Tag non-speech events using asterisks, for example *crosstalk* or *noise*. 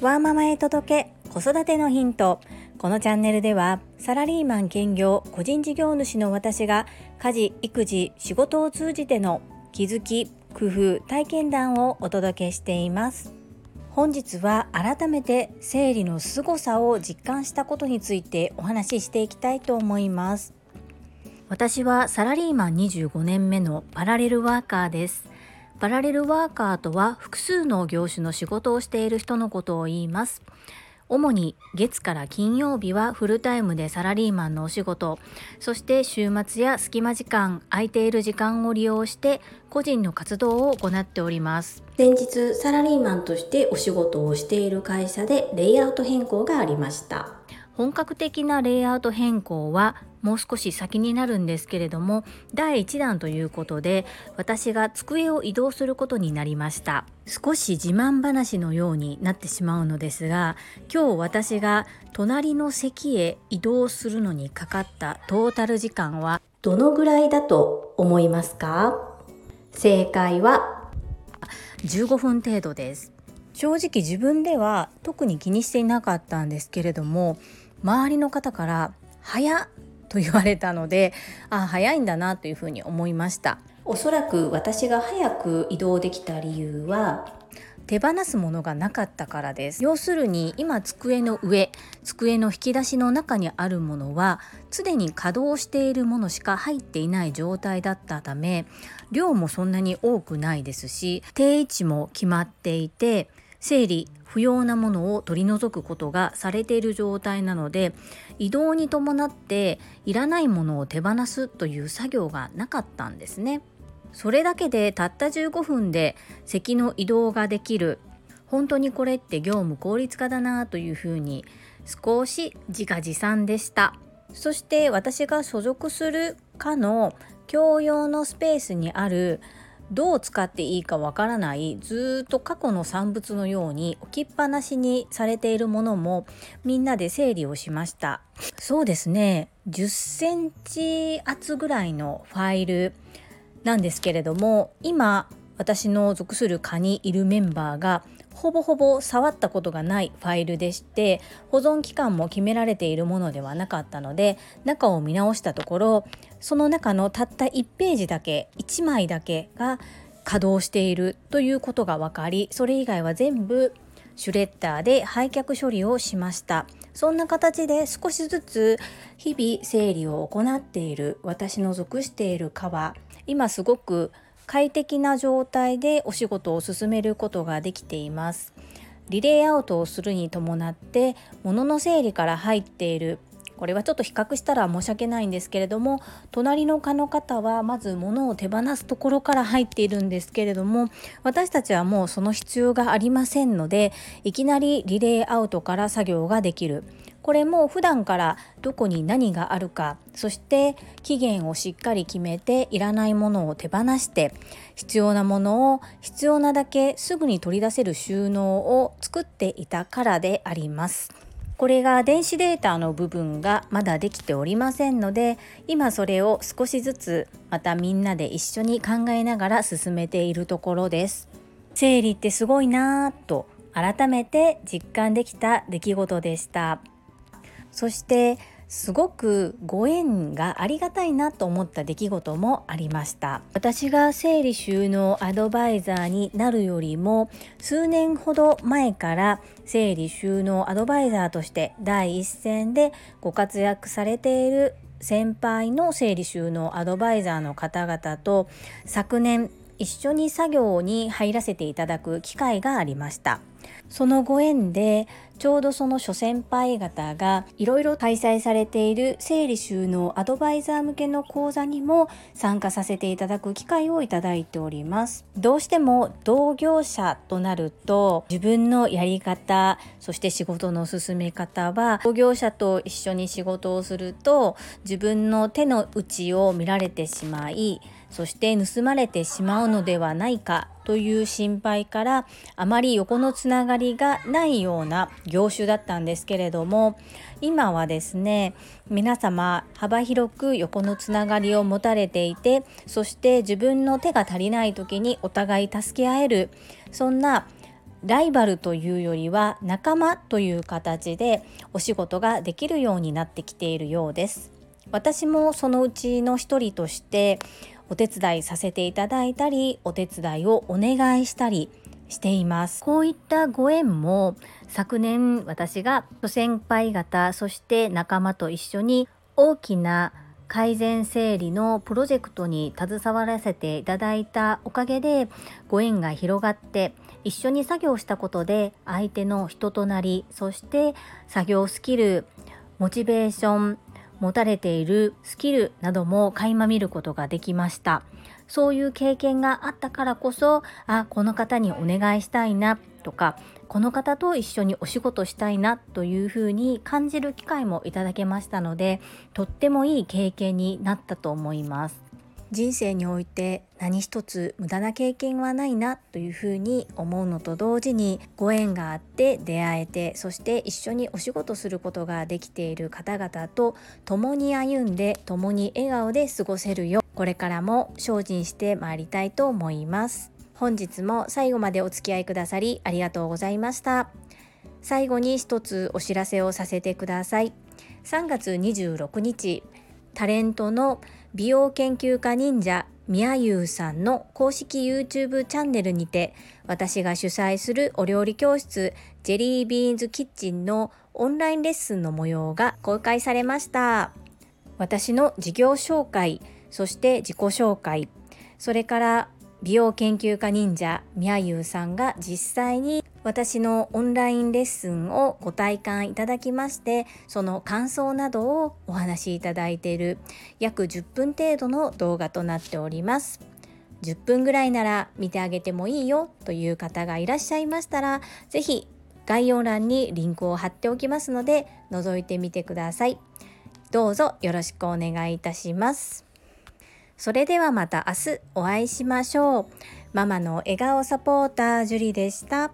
ワーママへ届け子育てのヒント。このチャンネルではサラリーマン兼業個人事業主の私が家事育児仕事を通じての気づき工夫体験談をお届けしています。本日は改めて生理の凄さを実感したことについてお話ししていきたいと思います。私はサラリーマン25年目のパラレルワーカーです。パラレルワーカーとは複数の業種の仕事をしている人のことを言います。主に月から金曜日はフルタイムでサラリーマンのお仕事。そして週末や隙間時間空いている時間を利用して個人の活動を行っております。先日サラリーマンとしてお仕事をしている会社でレイアウト変更がありました。本格的なレイアウト変更はもう少し先になるんですけれども第1弾ということで私が机を移動することになりました少し自慢話のようになってしまうのですが今日私が隣の席へ移動するのにかかったトータル時間はどのぐらいだと思いますか？正解は15分程度です正直自分では特に気にしていなかったんですけれども周りの方から「早っ!」と言われたので *laughs* あ早いんだなというふうに思いました。おそらく私が早く移動できた理由は手放すものがなかったからです。要するに今机の上机の引き出しの中にあるものは常に稼働しているものしか入っていない状態だったため量もそんなに多くないですし定位置も決まっていて整理不要なものを取り除くことがされている状態なので移動に伴っていらないものを手放すという作業がなかったんですね。それだけでたった15分で席の移動ができる本当にこれって業務効率化だなというふうに少し自画自賛でしたそして私が所属する課の共用のスペースにあるどう使っていいかわからないずっと過去の産物のように置きっぱなしにされているものもみんなで整理をしました。そうですね。10センチ厚ぐらいのファイルなんですけれども今私の属する課にいるメンバーがほぼほぼ触ったことがないファイルでして保存期間も決められているものではなかったので中を見直したところその中のたった1ページだけ1枚だけが稼働しているということが分かりそれ以外は全部シュレッダーで廃却処理をしました。そんな形で少しずつ日々整理を行っている私の属している課は今すごく快適な状態でお仕事を進めることができています。リレーアウトをするに伴って物の整理から入っているこれはちょっと比較したら申し訳ないんですけれども隣の科の方はまず物を手放すところから入っているんですけれども私たちはもうその必要がありませんのでいきなりリレーアウトから作業ができるこれも普段からどこに何があるかそして期限をしっかり決めていらないものを手放して必要なものを必要なだけすぐに取り出せる収納を作っていたからであります。これが電子データの部分がまだできておりませんので今それを少しずつまたみんなで一緒に考えながら進めているところです。整理ってすごいなぁと改めて実感できた出来事でした。そしてすごくご縁がありがたいなと思った出来事もありました。私が整理収納アドバイザーになるよりも数年ほど前から整理収納アドバイザーとして第一線でご活躍されている先輩の整理収納アドバイザーの方々と昨年一緒に作業に入らせていただく機会がありました。そのご縁でちょうどその諸先輩方がいろいろ開催されている整理収納アドバイザー向けの講座にも参加させていただく機会をいただいております。どうしても同業者となると自分のやり方そして仕事の進め方は同業者と一緒に仕事をすると自分の手の内を見られてしまいそして盗まれてしまうのではないかという心配からあまり横のつながりがないような業種だったんですけれども今はですね皆様幅広く横のつながりを持たれていてそして自分の手が足りない時にお互い助け合えるそんなライバルというよりは仲間という形でお仕事ができるようになってきているようです。私もそのうちの一人としてお手伝いさせていただいたりお手伝いをお願いしたりしています。こういったご縁も昨年私が先輩方そして仲間と一緒に大きな改善整理のプロジェクトに携わらせていただいたおかげでご縁が広がって一緒に作業したことで相手の人となりそして作業スキルモチベーション持たれているスキルなども垣間見ることができました。そういう経験があったからこそあこの方にお願いしたいなとかこの方と一緒にお仕事したいなというふうに感じる機会もいただけましたのでとってもいい経験になったと思います。人生において何一つ無駄な経験はないなというふうに思うのと同時にご縁があって出会えてそして一緒にお仕事することができている方々と共に歩んで共に笑顔で過ごせるようこれからも精進してまいりたいと思います。本日も最後までお付き合いくださりありがとうございました。最後に一つお知らせをさせてください。3月26日タレントの美容研究家忍者みやゆうさんの公式 YouTube チャンネルにて私が主催するお料理教室ジェリービーンズキッチンのオンラインレッスンの模様が公開されました。私の事業紹介そして自己紹介それから美容研究家忍者みやゆうさんが実際に私のオンラインレッスンをご体感いただきましてその感想などをお話しいただいている約10分程度の動画となっております。10分ぐらいなら見てあげてもいいよという方がいらっしゃいましたら是非概要欄にリンクを貼っておきますので覗いてみてください。どうぞよろしくお願いいたします。それではまた明日お会いしましょう。ママの笑顔サポータージュリでした。